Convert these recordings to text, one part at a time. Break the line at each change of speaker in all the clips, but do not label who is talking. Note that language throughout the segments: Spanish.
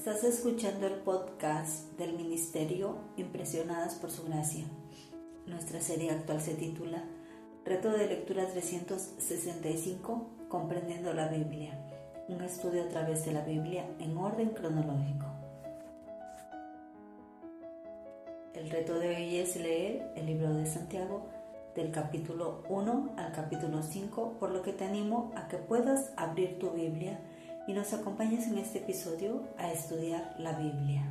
Estás escuchando el podcast del Ministerio Impresionadas por Su Gracia. Nuestra serie actual se titula Reto de Lectura 365 Comprendiendo la Biblia. Un estudio a través de la Biblia en orden cronológico. El reto de hoy es leer el libro de Santiago del capítulo 1 al capítulo 5, por lo que te animo a que puedas abrir tu Biblia y nos acompañes en este episodio a estudiar la Biblia.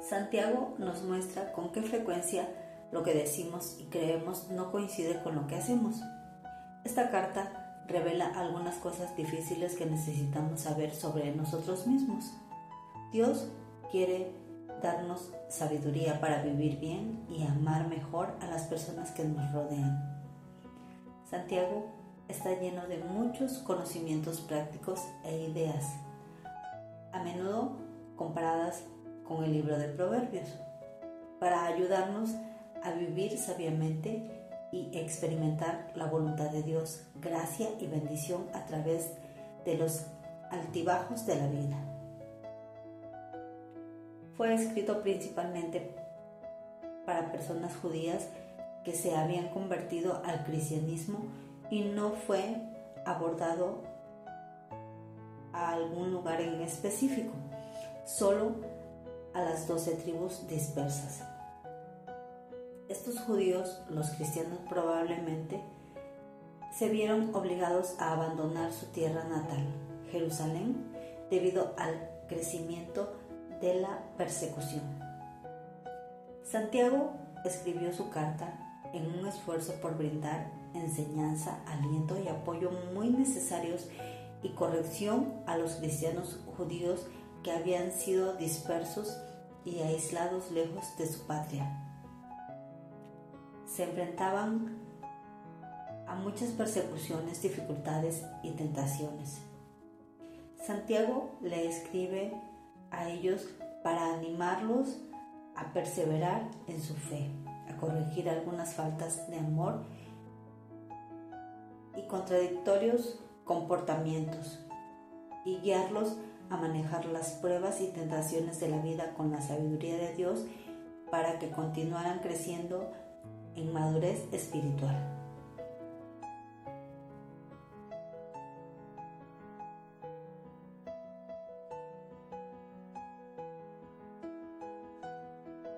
Santiago nos muestra con qué frecuencia lo que decimos y creemos no coincide con lo que hacemos. Esta carta revela algunas cosas difíciles que necesitamos saber sobre nosotros mismos. Dios quiere darnos sabiduría para vivir bien y amar mejor a las personas que nos rodean. Santiago está lleno de muchos conocimientos prácticos e ideas, a menudo comparadas con el libro de Proverbios, para ayudarnos a vivir sabiamente y experimentar la voluntad de Dios, gracia y bendición a través de los altibajos de la vida. Fue escrito principalmente para personas judías que se habían convertido al cristianismo y no fue abordado a algún lugar en específico, solo a las doce tribus dispersas. Estos judíos, los cristianos probablemente, se vieron obligados a abandonar su tierra natal, Jerusalén, debido al crecimiento de la persecución. Santiago escribió su carta en un esfuerzo por brindar enseñanza, aliento y apoyo muy necesarios y corrección a los cristianos judíos que habían sido dispersos y aislados lejos de su patria. Se enfrentaban a muchas persecuciones, dificultades y tentaciones. Santiago le escribe a ellos para animarlos a perseverar en su fe a corregir algunas faltas de amor y contradictorios comportamientos y guiarlos a manejar las pruebas y tentaciones de la vida con la sabiduría de Dios para que continuaran creciendo en madurez espiritual.